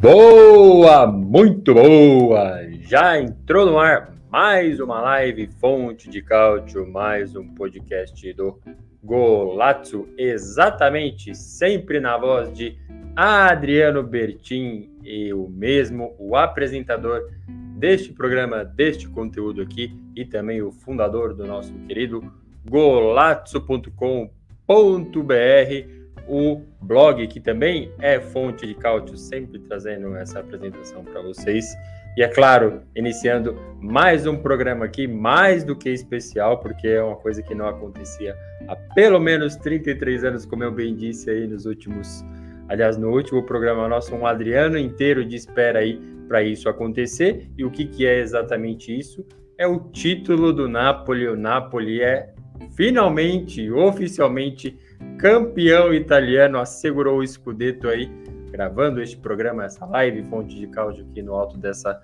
Boa, muito boa! Já entrou no ar mais uma live Fonte de Cálcio, mais um podcast do Golazzo, exatamente, sempre na voz de Adriano Bertin, eu mesmo, o apresentador deste programa, deste conteúdo aqui e também o fundador do nosso querido golazzo.com.br, o blog que também é fonte de cálcio, sempre trazendo essa apresentação para vocês. E é claro, iniciando mais um programa aqui, mais do que especial, porque é uma coisa que não acontecia há pelo menos 33 anos, como eu bem disse aí nos últimos, aliás, no último programa nosso, um Adriano inteiro de espera aí para isso acontecer. E o que, que é exatamente isso? É o título do Napoli. O Napoli é finalmente, oficialmente, campeão italiano, assegurou o Scudetto aí, gravando este programa, essa live, fonte de cálcio aqui no alto dessa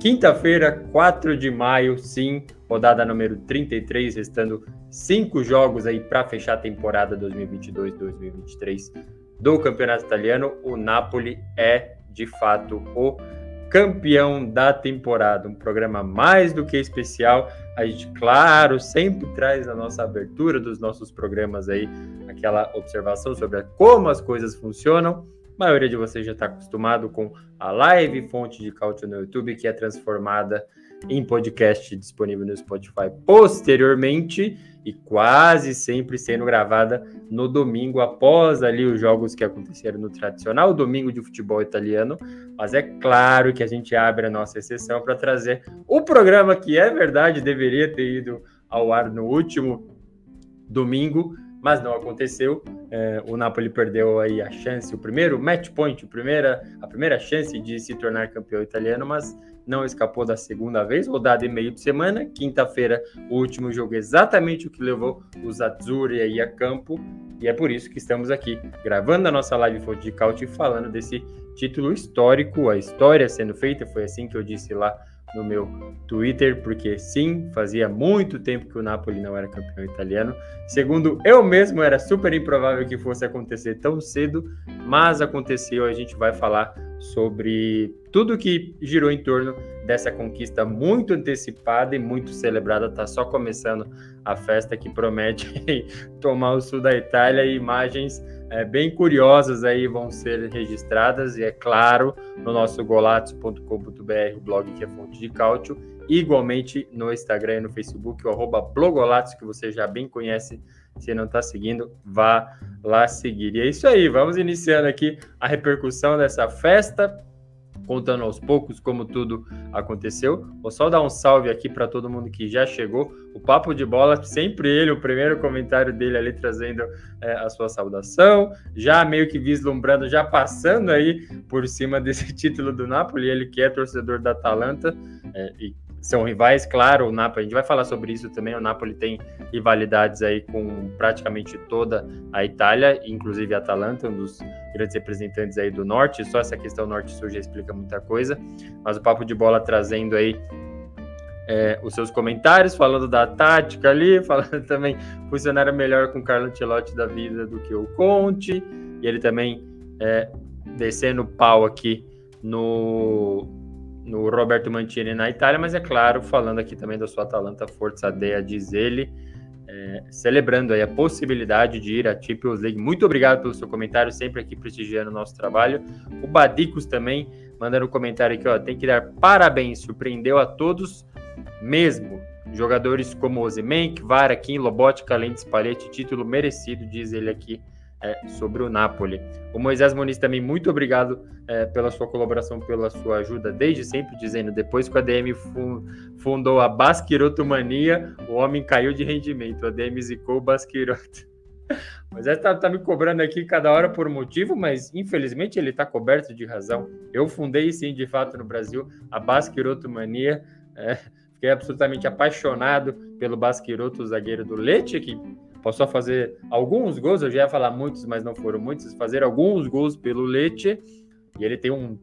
quinta-feira, 4 de maio, sim, rodada número 33, restando cinco jogos aí para fechar a temporada 2022-2023 do Campeonato Italiano. O Napoli é, de fato, o campeão da temporada. Um programa mais do que especial. A gente, claro, sempre traz a nossa abertura dos nossos programas aí, aquela observação sobre como as coisas funcionam. A maioria de vocês já está acostumado com a live Fonte de Cálcio no YouTube, que é transformada em podcast disponível no Spotify posteriormente e quase sempre sendo gravada no domingo após ali os jogos que aconteceram no tradicional domingo de futebol italiano. Mas é claro que a gente abre a nossa exceção para trazer o programa que é verdade deveria ter ido ao ar no último domingo, mas não aconteceu. É, o Napoli perdeu aí a chance, o primeiro match point, a primeira, a primeira chance de se tornar campeão italiano, mas não escapou da segunda vez, rodada e meio de semana. Quinta-feira, o último jogo, exatamente o que levou os Azzurri aí a campo. E é por isso que estamos aqui gravando a nossa live Fonte de Caute falando desse título histórico, a história sendo feita. Foi assim que eu disse lá no meu Twitter, porque sim, fazia muito tempo que o Napoli não era campeão italiano. Segundo eu mesmo, era super improvável que fosse acontecer tão cedo, mas aconteceu. A gente vai falar sobre tudo que girou em torno dessa conquista muito antecipada e muito celebrada. Tá só começando a festa que promete tomar o sul da Itália e imagens é, bem curiosas aí vão ser registradas e é claro no nosso golazzo.com.br, blog que é fonte de cálcio, igualmente no Instagram e no Facebook, o arroba que você já bem conhece, se não está seguindo, vá lá seguir. E é isso aí, vamos iniciando aqui a repercussão dessa festa contando aos poucos como tudo aconteceu. Vou só dar um salve aqui para todo mundo que já chegou. O Papo de Bola, sempre ele, o primeiro comentário dele ali trazendo é, a sua saudação, já meio que vislumbrando, já passando aí por cima desse título do Napoli, ele que é torcedor da Atalanta é, e são rivais, claro, o Napoli, a gente vai falar sobre isso também, o Napoli tem rivalidades aí com praticamente toda a Itália, inclusive a Atalanta, um dos grandes representantes aí do Norte, só essa questão Norte-Sul já explica muita coisa, mas o Papo de Bola trazendo aí é, os seus comentários, falando da tática ali, falando também funcionaram melhor com o Carlo Ancelotti da vida do que o Conte, e ele também é, descendo pau aqui no no Roberto Mantini na Itália, mas é claro, falando aqui também da sua Atalanta Forza Dea, diz ele, é, celebrando aí a possibilidade de ir à Champions League. Muito obrigado pelo seu comentário, sempre aqui prestigiando o nosso trabalho. O Badicos também mandando um comentário aqui, ó, tem que dar parabéns, surpreendeu a todos mesmo. Jogadores como Ozymandias, Vara, Kim, Lobotka, Lentes, Palete, título merecido, diz ele aqui é, sobre o Napoli. O Moisés Muniz também, muito obrigado é, pela sua colaboração, pela sua ajuda, desde sempre dizendo, depois que o ADM fundou a Basquiroto Mania, o homem caiu de rendimento, o ADM zicou o Basquiroto. Mas é, tá, me cobrando aqui cada hora por motivo, mas infelizmente ele está coberto de razão. Eu fundei sim, de fato, no Brasil, a Basquiroto Mania. É, fiquei absolutamente apaixonado pelo Basquiroto, zagueiro do Leite, que passou a fazer alguns gols, eu já ia falar muitos, mas não foram muitos, fazer alguns gols pelo Leite. E ele tem um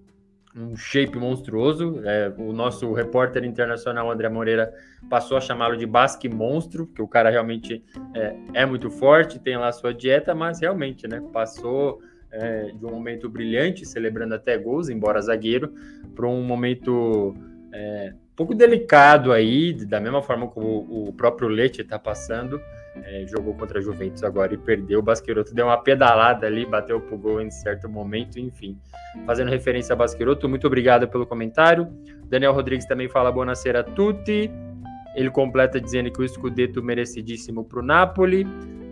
um shape monstruoso. É, o nosso repórter internacional André Moreira passou a chamá-lo de Basque Monstro, porque o cara realmente é, é, muito forte, tem lá sua dieta, mas realmente, né, passou é, de um momento brilhante, celebrando até gols, embora zagueiro, para um momento é, pouco delicado aí, da mesma forma como o próprio Leite está passando é, jogou contra a Juventus agora e perdeu. O Basqueroto deu uma pedalada ali, bateu pro gol em certo momento, enfim. Fazendo referência a Basqueroto, muito obrigado pelo comentário. Daniel Rodrigues também fala Buonasera a tutti. Ele completa dizendo que o Scudetto merecidíssimo para o Napoli.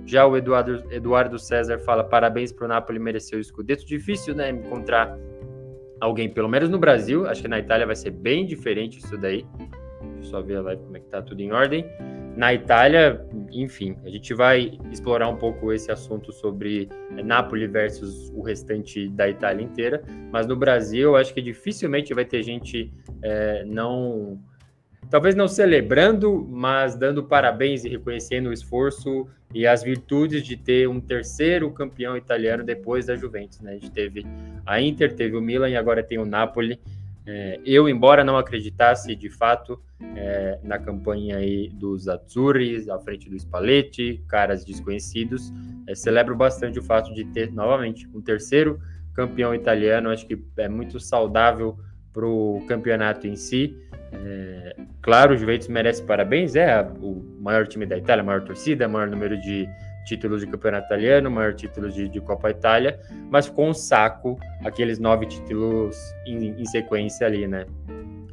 Já o Eduardo, Eduardo César fala parabéns para o Napoli, mereceu o Scudetto. Difícil, né, encontrar alguém, pelo menos no Brasil. Acho que na Itália vai ser bem diferente isso daí. Só ver a live como é que tá tudo em ordem. Na Itália, enfim, a gente vai explorar um pouco esse assunto sobre Nápoles versus o restante da Itália inteira, mas no Brasil, acho que dificilmente vai ter gente é, não. Talvez não celebrando, mas dando parabéns e reconhecendo o esforço e as virtudes de ter um terceiro campeão italiano depois da Juventus. Né? A gente teve a Inter, teve o Milan e agora tem o Napoli. É, eu, embora não acreditasse de fato é, na campanha aí dos Azzurri, à frente do Spalletti, caras desconhecidos, é, celebro bastante o fato de ter novamente um terceiro campeão italiano. Acho que é muito saudável para o campeonato em si. É, claro, o Juventus merece parabéns, é o maior time da Itália, a maior torcida, maior número de títulos de campeonato italiano, maior títulos de, de Copa Itália, mas com um saco aqueles nove títulos em, em sequência ali, né?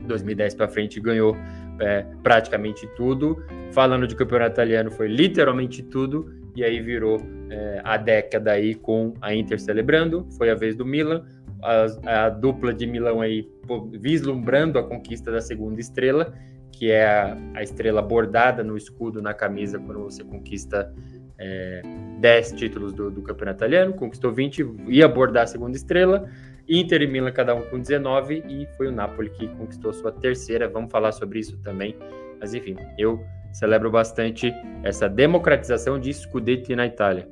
2010 para frente ganhou é, praticamente tudo. Falando de campeonato italiano, foi literalmente tudo, e aí virou é, a década aí com a Inter celebrando, foi a vez do Milan, a, a dupla de Milão aí vislumbrando a conquista da segunda estrela, que é a, a estrela bordada no escudo na camisa quando você conquista é, 10 títulos do, do, campeonato italiano, conquistou 20, ia abordar a segunda estrela. Inter e Milan, cada um com 19, e foi o Napoli que conquistou sua terceira. Vamos falar sobre isso também. Mas enfim, eu celebro bastante essa democratização de Scudetti na Itália.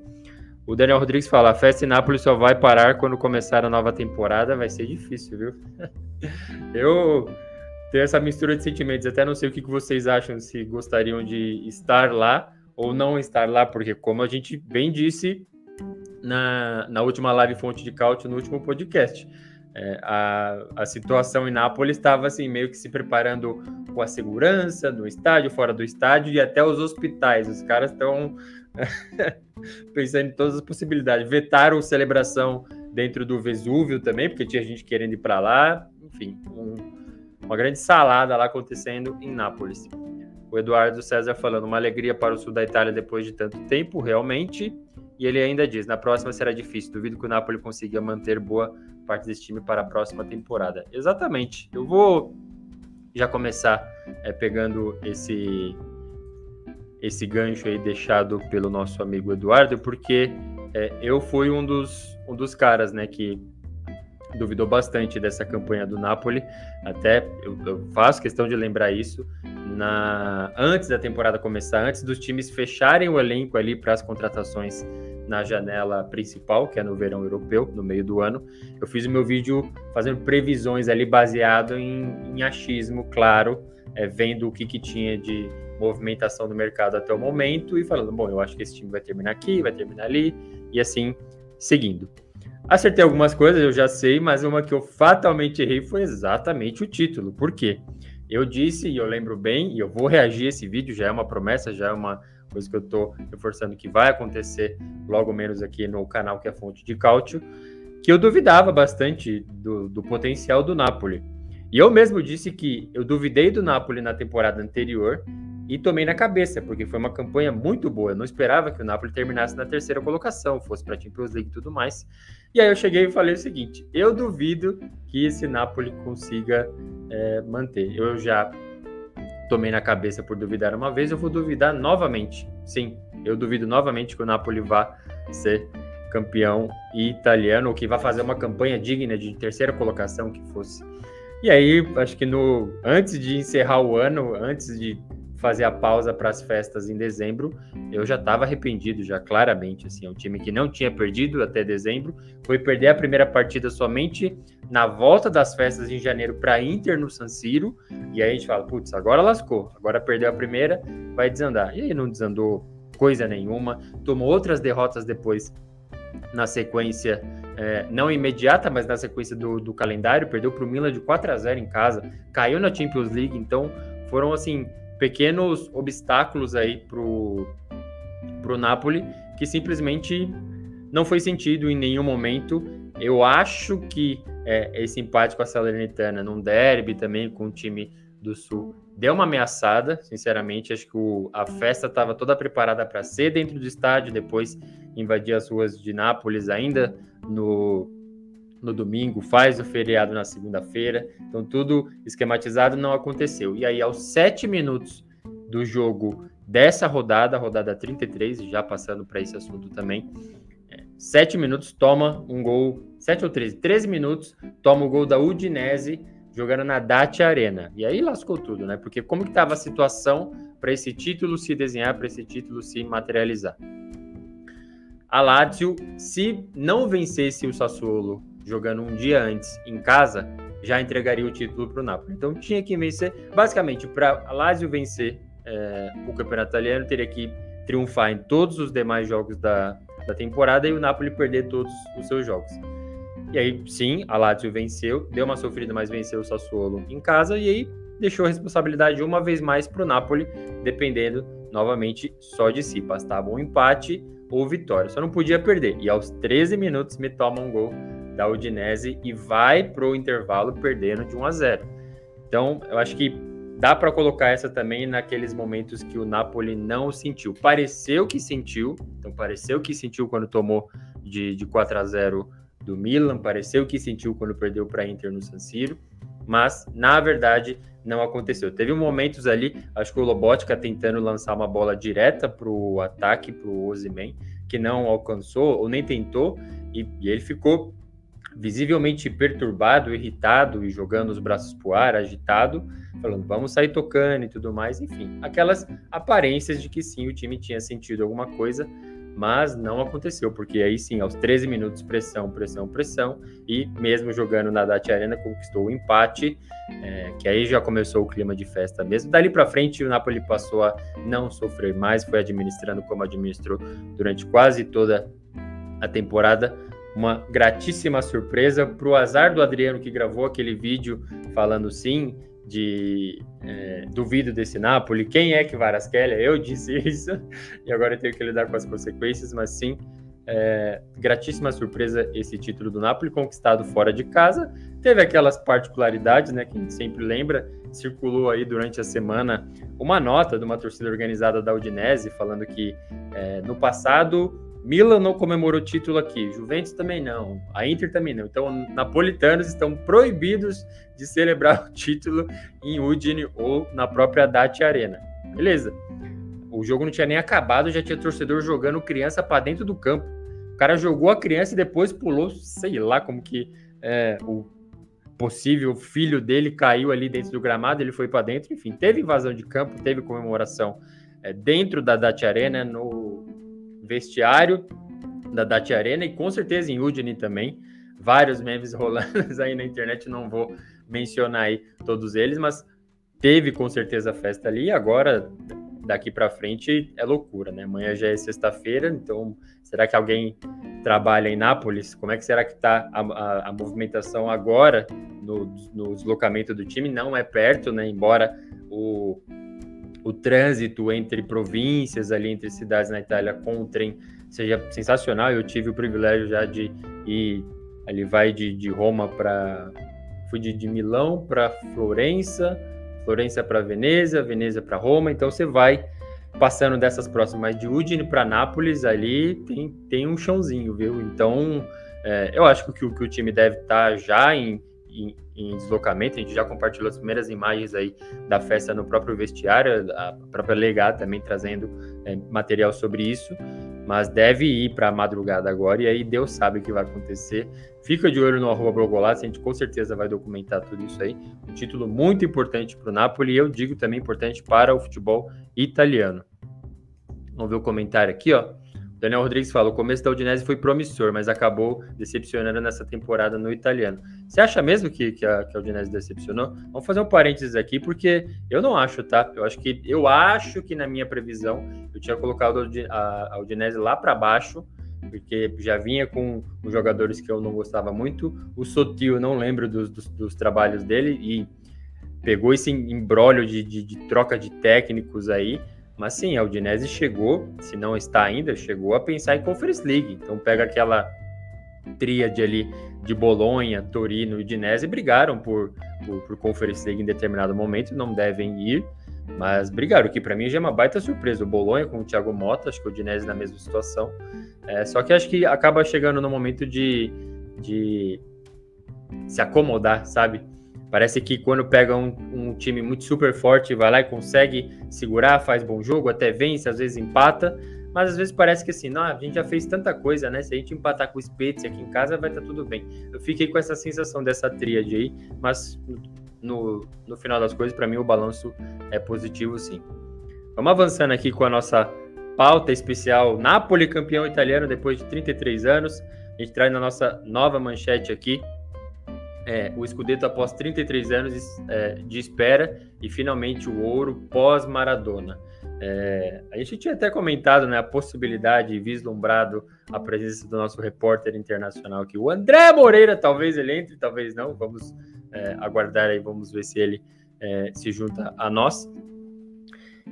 O Daniel Rodrigues fala: a festa em Nápoles só vai parar quando começar a nova temporada. Vai ser difícil, viu? eu tenho essa mistura de sentimentos. Até não sei o que vocês acham, se gostariam de estar lá ou não estar lá, porque como a gente bem disse na, na última live Fonte de Cálcio, no último podcast, é, a, a situação em Nápoles estava assim, meio que se preparando com a segurança no estádio, fora do estádio e até os hospitais. Os caras estão pensando em todas as possibilidades. Vetaram celebração dentro do Vesúvio também, porque tinha gente querendo ir para lá. Enfim, um, uma grande salada lá acontecendo em Nápoles. O Eduardo César falando, uma alegria para o sul da Itália depois de tanto tempo, realmente. E ele ainda diz, na próxima será difícil. Duvido que o Napoli consiga manter boa parte desse time para a próxima temporada. Exatamente. Eu vou já começar é, pegando esse esse gancho aí deixado pelo nosso amigo Eduardo, porque é, eu fui um dos, um dos caras, né, que duvidou bastante dessa campanha do Napoli. Até eu, eu faço questão de lembrar isso na antes da temporada começar, antes dos times fecharem o elenco ali para as contratações na janela principal, que é no verão europeu, no meio do ano, eu fiz o meu vídeo fazendo previsões ali baseado em, em achismo, claro, é, vendo o que, que tinha de movimentação do mercado até o momento e falando, bom, eu acho que esse time vai terminar aqui, vai terminar ali, e assim seguindo. Acertei algumas coisas, eu já sei, mas uma que eu fatalmente errei foi exatamente o título. Por quê? Eu disse, e eu lembro bem, e eu vou reagir a esse vídeo, já é uma promessa, já é uma coisa que eu estou reforçando que vai acontecer logo menos aqui no canal que é Fonte de Cálcio, que eu duvidava bastante do, do potencial do Napoli. E eu mesmo disse que eu duvidei do Napoli na temporada anterior e tomei na cabeça, porque foi uma campanha muito boa. Eu não esperava que o Napoli terminasse na terceira colocação, fosse para a Champions League e tudo mais. E aí eu cheguei e falei o seguinte: eu duvido que esse Napoli consiga é, manter. Eu já tomei na cabeça por duvidar uma vez, eu vou duvidar novamente. Sim, eu duvido novamente que o Napoli vá ser campeão italiano, ou que vá fazer uma campanha digna de terceira colocação que fosse. E aí, acho que no antes de encerrar o ano, antes de fazer a pausa para as festas em dezembro, eu já estava arrependido, já claramente. Assim, é um time que não tinha perdido até dezembro, foi perder a primeira partida somente na volta das festas em janeiro para Inter no San Siro, e aí a gente fala, putz, agora lascou, agora perdeu a primeira, vai desandar. E aí não desandou coisa nenhuma, tomou outras derrotas depois na sequência, é, não imediata, mas na sequência do, do calendário, perdeu para o Milan de 4 a 0 em casa, caiu na Champions League, então foram assim pequenos obstáculos aí pro, pro Napoli que simplesmente não foi sentido em nenhum momento. Eu acho que é, esse empate com a Salernitana num derby também com o time do Sul deu uma ameaçada, sinceramente. Acho que o, a festa estava toda preparada para ser dentro do estádio, depois invadir as ruas de Nápoles ainda no, no domingo, faz o feriado na segunda-feira. Então, tudo esquematizado não aconteceu. E aí, aos sete minutos do jogo dessa rodada, rodada 33, já passando para esse assunto também, é, sete minutos, toma um gol, sete ou 13, 13 minutos, toma o gol da Udinese jogando na Dacia Arena. E aí lascou tudo, né? Porque como que estava a situação para esse título se desenhar, para esse título se materializar? A Lazio, se não vencesse o Sassuolo jogando um dia antes em casa, já entregaria o título para o Napoli. Então tinha que vencer. Basicamente, para a Lazio vencer é, o campeonato italiano, teria que triunfar em todos os demais jogos da, da temporada e o Napoli perder todos os seus jogos. E aí, sim, a Lazio venceu, deu uma sofrida, mas venceu o Sassuolo em casa e aí deixou a responsabilidade uma vez mais para o Napoli, dependendo novamente só de si. Bastava um empate ou vitória, só não podia perder. E aos 13 minutos me toma um gol da Udinese e vai para o intervalo perdendo de 1 a 0. Então, eu acho que dá para colocar essa também naqueles momentos que o Napoli não sentiu. Pareceu que sentiu, então pareceu que sentiu quando tomou de, de 4 a 0 do Milan, pareceu que sentiu quando perdeu para Inter no San Siro, mas na verdade não aconteceu. Teve momentos ali, acho que o Lobotka tentando lançar uma bola direta para o ataque, para o Ozyman, que não alcançou ou nem tentou, e, e ele ficou visivelmente perturbado, irritado e jogando os braços para o ar, agitado, falando vamos sair tocando e tudo mais, enfim, aquelas aparências de que sim, o time tinha sentido alguma coisa, mas não aconteceu, porque aí sim, aos 13 minutos, pressão, pressão, pressão, e mesmo jogando na Dacia Arena, conquistou o empate, é, que aí já começou o clima de festa mesmo. Dali para frente, o Napoli passou a não sofrer mais, foi administrando como administrou durante quase toda a temporada. Uma gratíssima surpresa para o azar do Adriano que gravou aquele vídeo falando sim, de é, duvido desse Napoli. Quem é que Varasquelli? Eu disse isso e agora eu tenho que lidar com as consequências, mas sim, é, gratíssima surpresa esse título do Napoli conquistado fora de casa. Teve aquelas particularidades, né, que a gente sempre lembra. Circulou aí durante a semana uma nota de uma torcida organizada da Udinese falando que é, no passado Milan não comemorou o título aqui, Juventus também não, a Inter também não. Então, napolitanos estão proibidos de celebrar o título em Udine ou na própria Dacia Arena. Beleza. O jogo não tinha nem acabado, já tinha torcedor jogando criança para dentro do campo. O cara jogou a criança e depois pulou, sei lá como que é, o possível filho dele caiu ali dentro do gramado, ele foi para dentro. Enfim, teve invasão de campo, teve comemoração é, dentro da Dacia Arena, no vestiário da Dacia Arena e com certeza em Udine também. Vários memes rolando aí na internet, não vou mencionar aí todos eles, mas teve com certeza a festa ali. Agora, daqui para frente, é loucura, né? Amanhã já é sexta-feira, então será que alguém trabalha em Nápoles? Como é que será que está a, a, a, movimentação agora no, no deslocamento do time? Não é perto, né? Embora o o trânsito entre províncias, ali entre cidades na Itália com o trem seja sensacional. Eu tive o privilégio já de ir, ali vai de, de Roma para. Fui de, de Milão para Florença, Florença para Veneza, Veneza para Roma, então você vai passando dessas próximas de Udine para Nápoles, ali tem, tem um chãozinho, viu? Então, é, eu acho que, que, que, o time deve estar tá já em, em, em, deslocamento, a gente já compartilhou as primeiras imagens aí da festa no próprio vestiário, a própria legada também trazendo é, material sobre isso, mas deve ir para a madrugada agora, e aí Deus sabe o que vai acontecer. Fica de olho no arroba Brogolato, a gente com certeza vai documentar tudo isso aí. Um título muito importante para o Napoli e eu digo também importante para o futebol italiano. Vamos ver o comentário aqui, ó. Daniel Rodrigues fala: o começo da Udinese foi promissor, mas acabou decepcionando nessa temporada no italiano. Você acha mesmo que, que, a, que a Udinese decepcionou? Vamos fazer um parênteses aqui, porque eu não acho, tá? Eu acho que eu acho que na minha previsão eu tinha colocado a, a Udinese lá para baixo porque já vinha com os jogadores que eu não gostava muito. O Sotil, não lembro dos, dos, dos trabalhos dele e pegou esse embrólio de, de, de, troca de técnicos aí. Mas sim, a Udinese chegou, se não está ainda, chegou a pensar em Conference League. Então pega aquela tríade ali de Bolonha, Torino e Udinese brigaram por, por, por Conference League em determinado momento, não devem ir. Mas brigaram, que para mim já é uma baita surpresa. O Bolonha com o Thiago Mota, acho que o Udinese na mesma situação. É, só que acho que acaba chegando no momento de, de se acomodar, sabe? Parece que quando pega um, um, time muito super forte, vai lá e consegue segurar, faz bom jogo, até vence, às vezes empata, mas às vezes parece que assim, não, a gente já fez tanta coisa, né? Se a gente empatar com o Spezia aqui em casa, vai estar tá tudo bem. Eu fiquei com essa sensação dessa tríade aí, mas no, no final das coisas, para mim, o balanço é positivo sim. Vamos avançando aqui com a nossa pauta especial Napoli campeão italiano depois de 33 anos. A gente traz na nossa nova manchete aqui é, o Scudetto após 33 anos é, de espera e finalmente o ouro pós-Maradona. É, a gente tinha até comentado né, a possibilidade, vislumbrado a presença do nosso repórter internacional aqui, o André Moreira, talvez ele entre, talvez não, vamos é, aguardar aí, vamos ver se ele é, se junta a nós.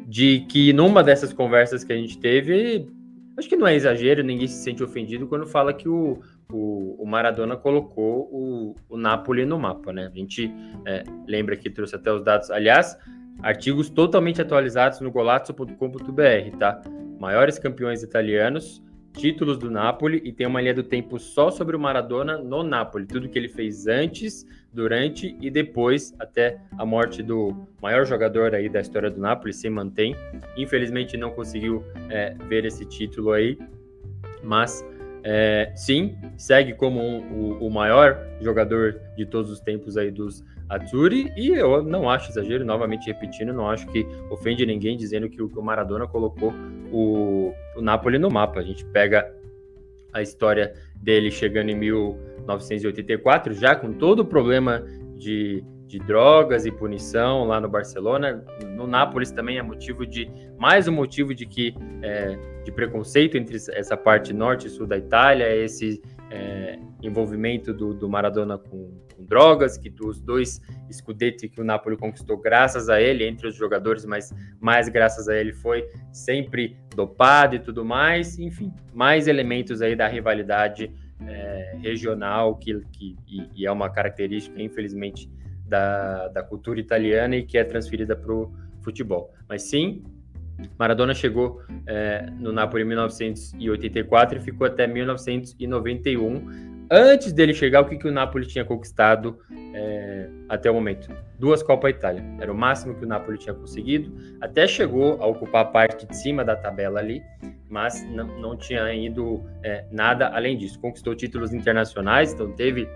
De que numa dessas conversas que a gente teve, acho que não é exagero, ninguém se sente ofendido quando fala que o, o, o Maradona colocou o, o Napoli no mapa, né? A gente é, lembra que trouxe até os dados, aliás, artigos totalmente atualizados no golazzo.com.br, tá? Maiores campeões italianos títulos do Napoli e tem uma linha do tempo só sobre o Maradona no Napoli, tudo que ele fez antes, durante e depois, até a morte do maior jogador aí da história do Napoli, se mantém. Infelizmente não conseguiu é, ver esse título aí, mas é, sim, segue como um, o, o, maior jogador de todos os tempos aí dos Azzurri, e eu não acho exagero, novamente repetindo, não acho que ofende ninguém dizendo que o, Maradona colocou o, o Napoli no mapa. A gente pega a história dele chegando em 1984, já com todo o problema de, de drogas e punição lá no Barcelona. No Nápoles também é motivo de mais um motivo de que é, de preconceito entre essa parte norte e sul da Itália, esse é, envolvimento do, do Maradona com, com, drogas, que dos dois Scudetti que o Napoli conquistou graças a ele, entre os jogadores, mas mais graças a ele foi sempre dopado e tudo mais, enfim, mais elementos aí da rivalidade é, regional que, que e, e, é uma característica, infelizmente, da, da cultura italiana e que é transferida para o futebol. Mas sim, Maradona chegou é, no Napoli em 1984 e ficou até 1991. Antes dele chegar, o que, que o Napoli tinha conquistado é, até o momento? Duas Copa Itália. Era o máximo que o Napoli tinha conseguido. Até chegou a ocupar a parte de cima da tabela ali, mas não, não tinha ido é, nada além disso. Conquistou títulos internacionais, então teve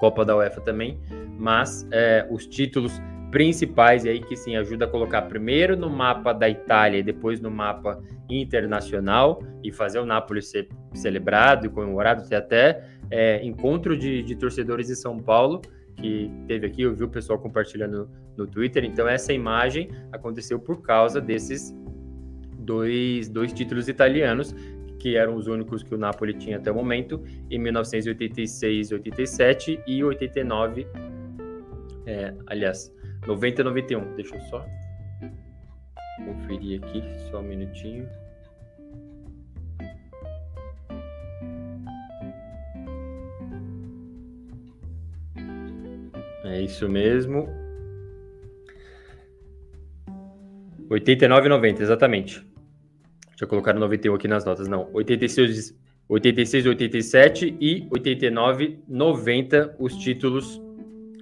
Copa da UEFA também, mas é, os títulos principais aí que sim ajuda a colocar primeiro no mapa da Itália e depois no mapa internacional e fazer o Napoli ser celebrado e comemorado. Tem até é, encontro de, de torcedores de São Paulo que teve aqui, eu vi o pessoal compartilhando no Twitter. Então, essa imagem aconteceu por causa desses dois, dois títulos italianos, que eram os únicos que o Napoli tinha até o momento, em 1986, 87 e 89. É, aliás, 90 e 91. Deixa eu só conferir aqui, só um minutinho. É isso mesmo. 89 e 90, exatamente. Deixa eu colocar 91 aqui nas notas. Não, 86, 86 87 e 89 90 os títulos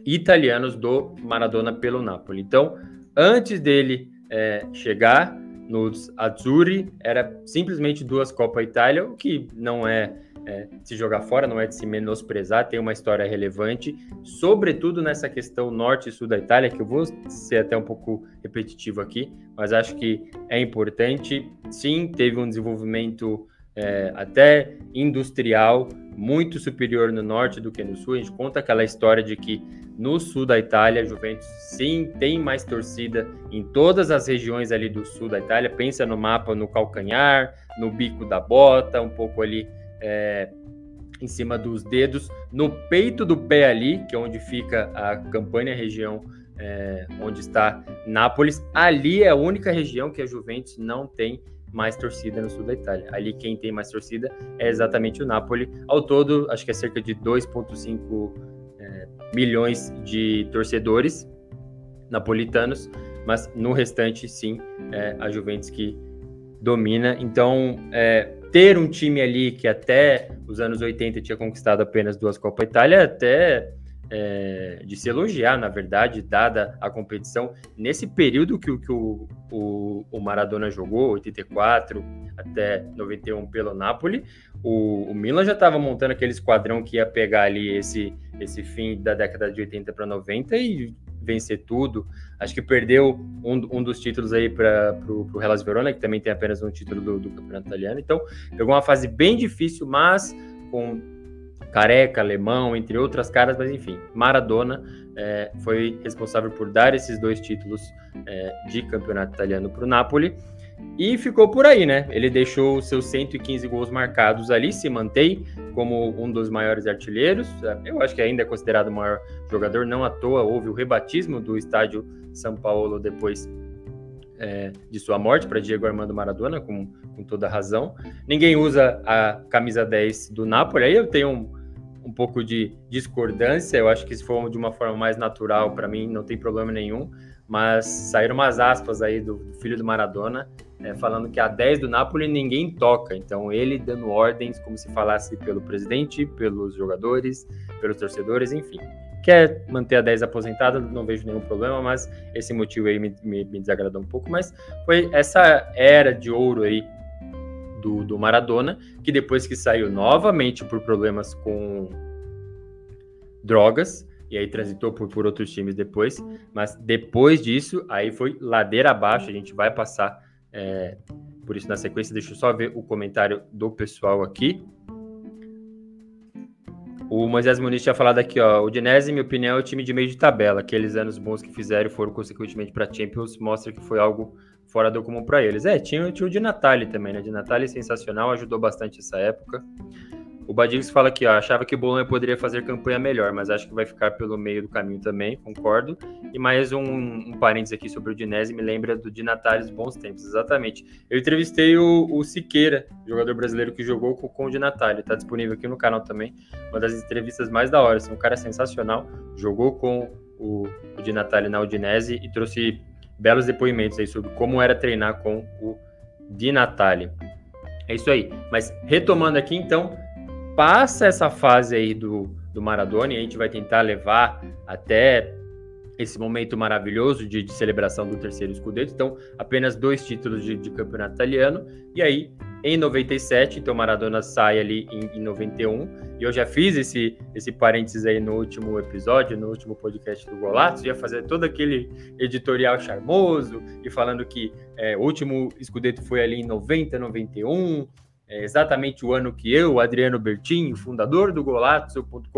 italianos do Maradona pelo Napoli. Então, antes dele é, chegar nos Azzurri, era simplesmente duas Copa Itália, o que não é, é se jogar fora, não é de se menosprezar, tem uma história relevante, sobretudo nessa questão norte e sul da Itália, que eu vou ser até um pouco repetitivo aqui, mas acho que é importante. Sim, teve um desenvolvimento é, até industrial muito superior no norte do que no sul. A gente conta aquela história de que no sul da Itália, a Juventus sim tem mais torcida em todas as regiões ali do sul da Itália. Pensa no mapa, no calcanhar, no bico da bota, um pouco ali é, em cima dos dedos, no peito do pé ali, que é onde fica a Campanha, região é, onde está Nápoles. Ali é a única região que a Juventus não tem mais torcida no sul da Itália. Ali quem tem mais torcida é exatamente o Napoli. Ao todo, acho que é cerca de 2,5 é, milhões de torcedores napolitanos, mas no restante, sim, é a Juventus que domina. Então, é, ter um time ali que até os anos 80 tinha conquistado apenas duas Copas Itália, até é, de se elogiar, na verdade, dada a competição. Nesse período que, que o, o, o, Maradona jogou, 84 até 91 pelo Napoli, o, o Milan já estava montando aquele esquadrão que ia pegar ali esse, esse fim da década de 80 para 90 e vencer tudo. Acho que perdeu um, um dos títulos aí para o Hellas Verona, que também tem apenas um título do, do campeonato italiano. Então, pegou uma fase bem difícil, mas com Careca, Alemão, entre outras caras, mas enfim, Maradona é, foi responsável por dar esses dois títulos é, de campeonato italiano para o Napoli e ficou por aí, né? Ele deixou seus 115 gols marcados ali, se mantém como um dos maiores artilheiros. Eu acho que ainda é considerado o maior jogador, não à toa houve o rebatismo do estádio São Paulo depois é, de sua morte para Diego Armando Maradona, com, com toda razão. Ninguém usa a camisa 10 do Napoli, aí eu tenho um um pouco de discordância. Eu acho que se for de uma forma mais natural, para mim não tem problema nenhum. Mas saíram umas aspas aí do, do filho do Maradona, é, falando que a 10 do Napoli ninguém toca. Então ele dando ordens como se falasse pelo presidente, pelos jogadores, pelos torcedores, enfim. Quer manter a 10 aposentada, não vejo nenhum problema, mas esse motivo aí me, me, me desagradou um pouco. Mas foi essa era de ouro aí do, do Maradona, que depois que saiu novamente por problemas com drogas, e aí transitou por, por outros times depois, mas depois disso, aí foi ladeira abaixo, a gente vai passar é, por isso na sequência, deixa eu só ver o comentário do pessoal aqui. O Moisés Muniz tinha falado aqui, ó, o Dinese, minha opinião, é o time de meio de tabela. Aqueles anos bons que fizeram foram consequentemente para Champions, mostra que foi algo fora do comum para eles. É, tinha, tinha o de Natali também, né? De Natali sensacional, ajudou bastante essa época. O Badix fala aqui, ó, achava que o Bolonha poderia fazer campanha melhor, mas acho que vai ficar pelo meio do caminho também, concordo. E mais um, um parênteses aqui sobre o Dinese, me lembra do Di Natale bons tempos, exatamente. Eu entrevistei o, o Siqueira, jogador brasileiro que jogou com, com o Di Natale, tá disponível aqui no canal também, uma das entrevistas mais da hora, assim, um cara sensacional, jogou com o, o Di Natale na Udinese e trouxe belos depoimentos aí sobre como era treinar com o Di Natale. É isso aí. Mas retomando aqui, então, passa essa fase aí do, do Maradona e a gente vai tentar levar até esse momento maravilhoso de, de celebração do terceiro escudeto. Então, apenas dois títulos de, de campeonato italiano. E aí, em 97, então Maradona sai ali em, em 91, e eu já fiz esse, esse parênteses aí no último episódio, no último podcast do Golato, ia fazer todo aquele editorial charmoso, e falando que é, o último escudeto foi ali em 90, 91, é exatamente o ano que eu, Adriano Bertin, fundador do Golato.com.br,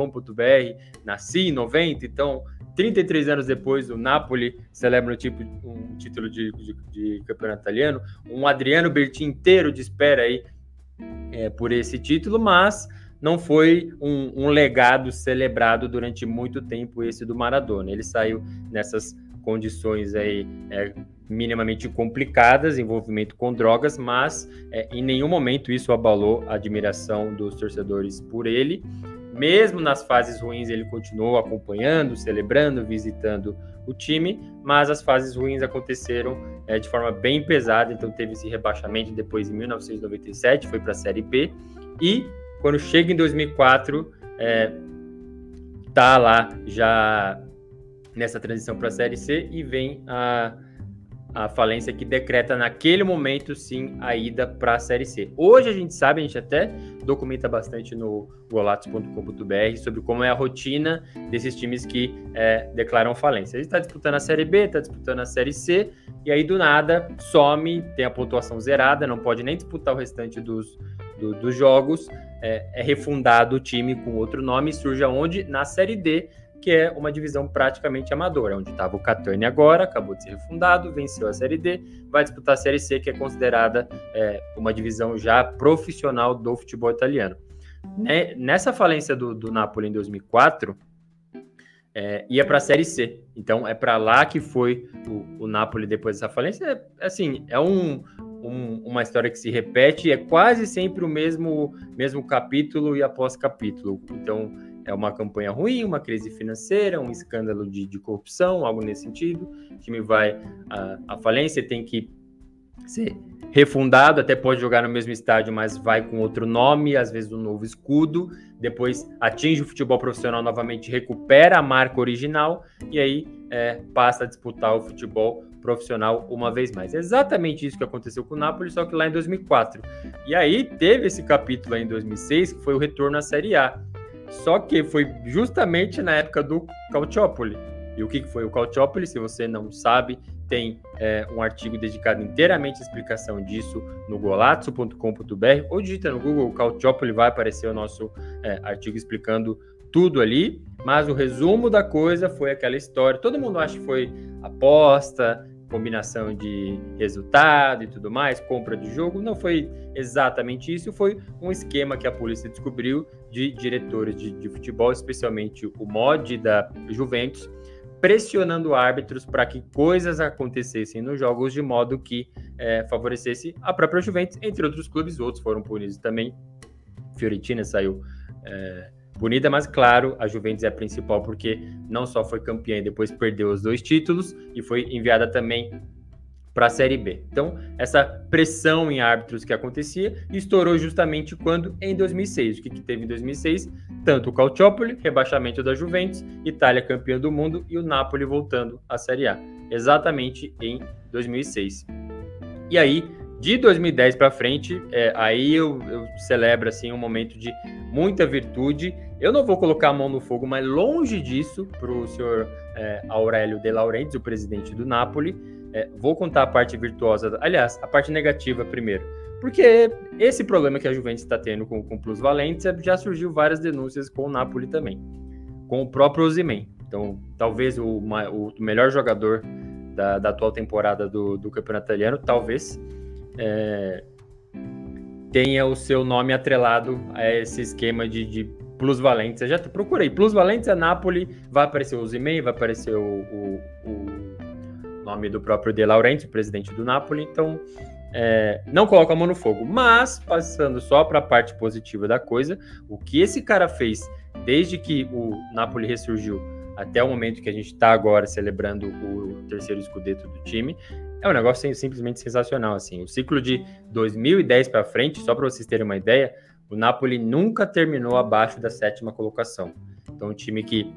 nasci em 90, então 33 anos depois, o Napoli celebra um, tipo, um título de, de, de, campeonato italiano. Um Adriano Bertin inteiro de espera aí é, por esse título, mas não foi um, um, legado celebrado durante muito tempo esse do Maradona. Ele saiu nessas condições aí é, minimamente complicadas, envolvimento com drogas, mas é, em nenhum momento isso abalou a admiração dos torcedores por ele. Mesmo nas fases ruins, ele continuou acompanhando, celebrando, visitando o time, mas as fases ruins aconteceram é, de forma bem pesada, então teve esse rebaixamento depois em 1997, foi para a Série B, e quando chega em 2004, é, tá lá já nessa transição para a Série C e vem a a falência que decreta naquele momento, sim, a ida para a Série C. Hoje a gente sabe, a gente até documenta bastante no golatos.com.br sobre como é a rotina desses times que é, declaram falência. Gente está disputando a Série B, está disputando a Série C, e aí do nada some, tem a pontuação zerada, não pode nem disputar o restante dos, do, dos jogos, é, é refundado o time com outro nome, surge aonde? Na Série D, que é uma divisão praticamente amadora, onde estava o Catania agora, acabou de ser refundado, venceu a Série D, vai disputar a Série C, que é considerada é, uma divisão já profissional do futebol italiano. Né, nessa falência do, do Napoli em 2004, é, ia para a Série C. Então é para lá que foi o, o Napoli depois dessa falência. É, assim, é um, um, uma história que se repete, é quase sempre o mesmo, mesmo capítulo e após capítulo. Então é uma campanha ruim, uma crise financeira, um escândalo de, de corrupção, algo nesse sentido. O time vai à, à falência, tem que ser refundado, até pode jogar no mesmo estádio, mas vai com outro nome, às vezes um novo escudo. Depois atinge o futebol profissional novamente, recupera a marca original e aí é, passa a disputar o futebol profissional uma vez mais. É exatamente isso que aconteceu com o Napoli, só que lá em 2004. E aí teve esse capítulo em 2006, que foi o retorno à Série A. Só que foi justamente na época do Calciopoli. E o que foi o Calciopoli? Se você não sabe, tem é, um artigo dedicado inteiramente à explicação disso no golazzo.com.br ou digita no Google Calciopoli, vai aparecer o nosso é, artigo explicando tudo ali. Mas o resumo da coisa foi aquela história. Todo mundo acha que foi aposta, combinação de resultado e tudo mais, compra de jogo. Não foi exatamente isso, foi um esquema que a polícia descobriu de diretores de, de futebol, especialmente o mod da Juventus, pressionando árbitros para que coisas acontecessem nos jogos de modo que é, favorecesse a própria Juventus, entre outros clubes, outros foram punidos também. Fiorentina saiu é, punida, mas claro, a Juventus é a principal porque não só foi campeã e depois perdeu os dois títulos e foi enviada também para a Série B. Então, essa pressão em árbitros que acontecia estourou justamente quando? Em 2006. O que, que teve em 2006? Tanto o Calciopoli, rebaixamento da Juventus, Itália campeã do mundo e o Napoli voltando à Série A. Exatamente em 2006. E aí, de 2010 para frente, é, aí eu, eu, celebro assim um momento de muita virtude. Eu não vou colocar a mão no fogo, mas longe disso, para o senhor é, Aurélio De Laurentiis, o presidente do Napoli. É, vou contar a parte virtuosa, aliás, a parte negativa primeiro. Porque esse problema que a Juventus está tendo com, com Plus Valência já surgiu várias denúncias com o Napoli também, com o próprio Osimhen. Então, talvez o, o melhor jogador da, da atual temporada do, do Campeonato Italiano, talvez, é, tenha o seu nome atrelado a esse esquema de, de plusvalência. Já procurei plusvalência Napoli, vai aparecer o Zimen, vai aparecer o, o, o, nome do próprio De Laurenti, presidente do Napoli. Então, é, não coloca a mão no fogo. Mas, passando só para a parte positiva da coisa, o que esse cara fez desde que o Napoli ressurgiu até o momento que a gente está agora celebrando o terceiro escudeto do time, é um negócio simplesmente sensacional, assim. O ciclo de 2010 para frente, só para vocês terem uma ideia, o Napoli nunca terminou abaixo da sétima colocação. Então, um time que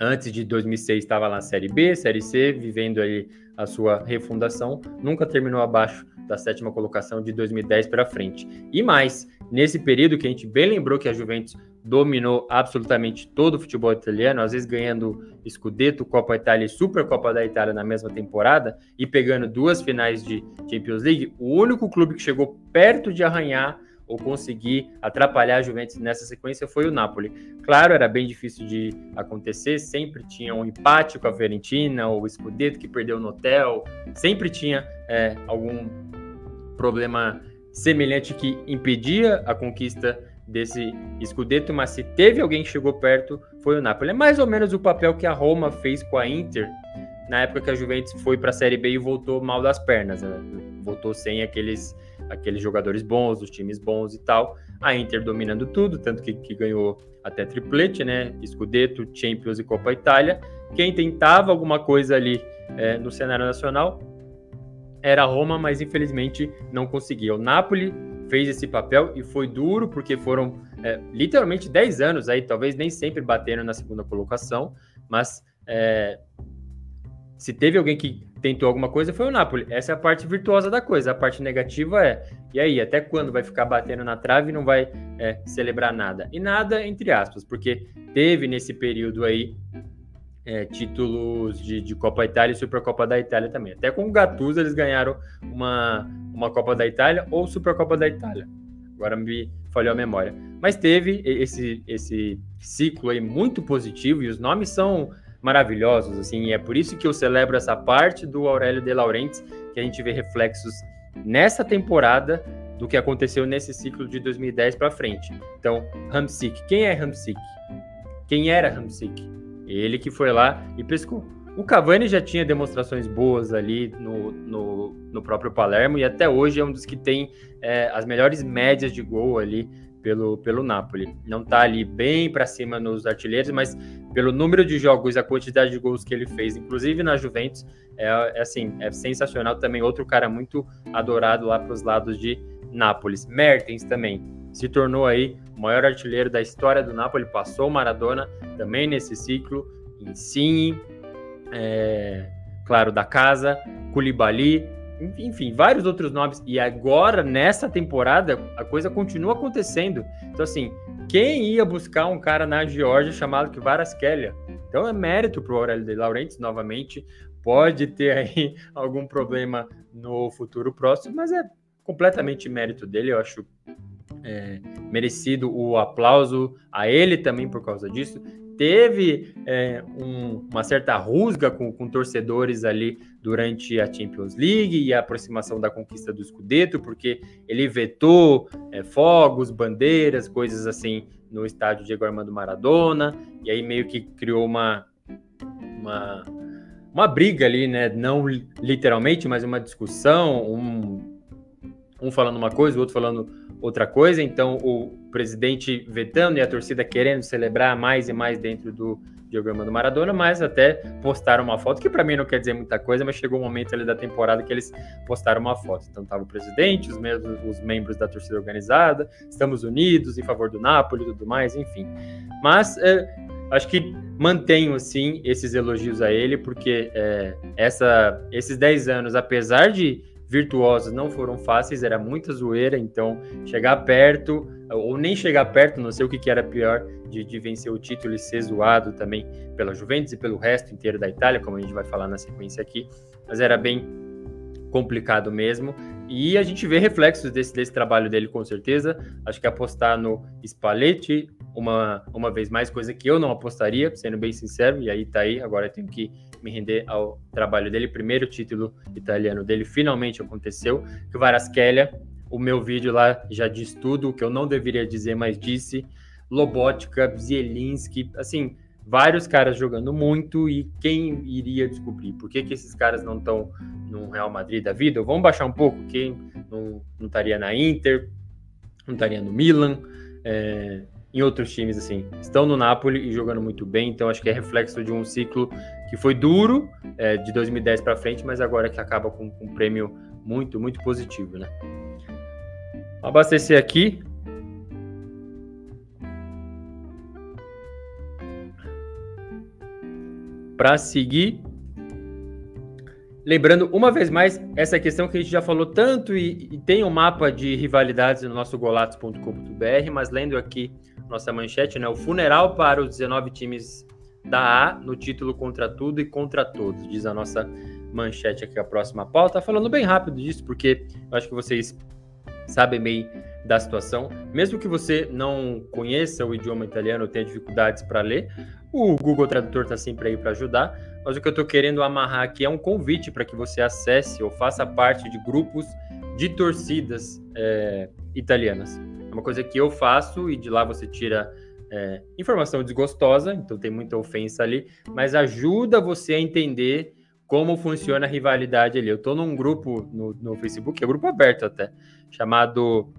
antes de 2006 estava lá na Série B, Série C, vivendo aí a sua refundação, nunca terminou abaixo da sétima colocação de 2010 para frente. E mais, nesse período que a gente bem lembrou que a Juventus dominou absolutamente todo o futebol italiano, às vezes ganhando Scudetto, Copa Itália e Supercopa da Itália na mesma temporada e pegando duas finais de Champions League, o único clube que chegou perto de arranhar ou conseguir atrapalhar a Juventus nessa sequência foi o Napoli. Claro, era bem difícil de acontecer, sempre tinha um empate com a Fiorentina, ou o Scudetto que perdeu no hotel, sempre tinha é, algum problema semelhante que impedia a conquista desse Scudetto, mas se teve alguém que chegou perto, foi o Napoli. É mais ou menos o papel que a Roma fez com a Inter na época que a Juventus foi para a Série B e voltou mal das pernas, né? voltou sem aqueles, aqueles jogadores bons, os times bons e tal. A Inter dominando tudo, tanto que, que ganhou até triplete, né? Scudetto, Champions e Copa Itália. quem tentava alguma coisa ali é, no cenário nacional era Roma, mas infelizmente não conseguia. O Napoli fez esse papel e foi duro, porque foram é, literalmente 10 anos aí, talvez nem sempre batendo na segunda colocação, mas é, se teve alguém que tentou alguma coisa, foi o Napoli. Essa é a parte virtuosa da coisa. A parte negativa é, e aí, até quando vai ficar batendo na trave e não vai é, celebrar nada? E nada, entre aspas, porque teve nesse período aí é, títulos de, de, Copa Itália e Supercopa da Itália também. Até com o Gattuso eles ganharam uma, uma Copa da Itália ou Supercopa da Itália. Agora me falhou a memória. Mas teve esse, esse ciclo aí muito positivo e os nomes são maravilhosos, assim, e é por isso que eu celebro essa parte do Aurélio de Laurentiis, que a gente vê reflexos nessa temporada do que aconteceu nesse ciclo de 2010 para frente. Então, Hamsik, quem é Hamsik? Quem era Hamsik? Ele que foi lá e pescou. O Cavani já tinha demonstrações boas ali no, no, no próprio Palermo e até hoje é um dos que tem é, as melhores médias de gol ali pelo, pelo Napoli. Não está ali bem para cima nos artilheiros, mas pelo número de jogos a quantidade de gols que ele fez, inclusive na Juventus, é, é assim, é sensacional também. Outro cara muito adorado lá para os lados de Nápoles. Mertens também se tornou aí o maior artilheiro da história do Napoli, passou o Maradona também nesse ciclo, Insigne, é, claro, da casa, Koulibaly, enfim, vários outros nomes. E agora, nessa temporada, a coisa continua acontecendo. Então, assim, quem ia buscar um cara na Geórgia chamado Kvaratskhelia? Então, é mérito para o Aurélio de Laurentiis, novamente. Pode ter aí algum problema no futuro próximo, mas é completamente mérito dele. Eu acho é, merecido o aplauso a ele também por causa disso teve é, um, uma certa rusga com, com, torcedores ali durante a Champions League e a aproximação da conquista do Scudetto, porque ele vetou é, fogos, bandeiras, coisas assim no estádio Diego Armando Maradona, e aí meio que criou uma, uma, uma briga ali, né? Não literalmente, mas uma discussão, um, um falando uma coisa, o outro falando outra coisa. Então, o presidente vetando e a torcida querendo celebrar mais e mais dentro do diagrama do Maradona, mas até postaram uma foto, que para mim não quer dizer muita coisa, mas chegou um momento ali da temporada que eles postaram uma foto. Então, tava o presidente, os, membros, os membros da torcida organizada, estamos unidos em favor do Napoli e tudo mais, enfim. Mas é, acho que mantenho, sim, esses elogios a ele, porque é, essa, esses 10 anos, apesar de virtuosos não foram fáceis, era muita zoeira, então chegar perto, ou nem chegar perto, não sei o que, que era pior, de, de, vencer o título e ser zoado também pela Juventus e pelo resto inteiro da Itália, como a gente vai falar na sequência aqui, mas era bem complicado mesmo. E a gente vê reflexos desse, desse trabalho dele com certeza. Acho que apostar no Spalletti, uma, uma vez mais, coisa que eu não apostaria, sendo bem sincero, e aí tá aí, agora eu tenho que me render ao trabalho dele. Primeiro título italiano dele finalmente aconteceu. Que o Varaskelia, o meu vídeo lá já diz tudo, o que eu não deveria dizer, mas disse. Lobotka, Zielinski, assim, vários caras jogando muito e quem iria descobrir? Por que, que esses caras não estão no Real Madrid da vida? Vamos baixar um pouco, quem não, não estaria na Inter, não estaria no Milan, é, em outros times, assim, estão no Napoli e jogando muito bem, então acho que é reflexo de um ciclo que foi duro, é, de 2010 para frente, mas agora que acaba com, com um prêmio muito, muito positivo, né? Abastecer aqui. Para seguir. Lembrando, uma vez mais, essa questão que a gente já falou tanto e, e tem um mapa de rivalidades no nosso golatos.com.br, mas lendo aqui nossa manchete, né? O funeral para os 19 times da A no título contra tudo e contra todos, diz a nossa manchete aqui, a próxima pauta. Falando bem rápido disso, porque eu acho que vocês sabem bem da situação. Mesmo que você não conheça o idioma italiano, tenha dificuldades para ler, o Google Tradutor está sempre aí para ajudar. Mas o que eu estou querendo amarrar aqui é um convite para que você acesse ou faça parte de grupos de torcidas é, italianas. É uma coisa que eu faço e de lá você tira é, informação desgostosa, então tem muita ofensa ali, mas ajuda você a entender como funciona a rivalidade ali. Eu estou num grupo no, no Facebook, é um grupo aberto até, chamado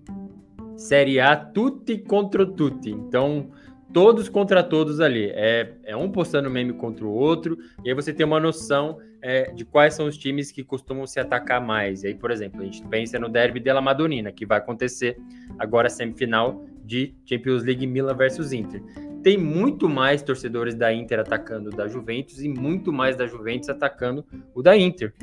Série A Tutti contra Tutti. Então, todos contra todos ali. É, é um postando meme contra o outro, e aí você tem uma noção é, de quais são os times que costumam se atacar mais. E aí, por exemplo, a gente pensa no Derby della Madonina, que vai acontecer agora semifinal de Champions League Milan versus Inter. Tem muito mais torcedores da Inter atacando o da Juventus e muito mais da Juventus atacando o da Inter.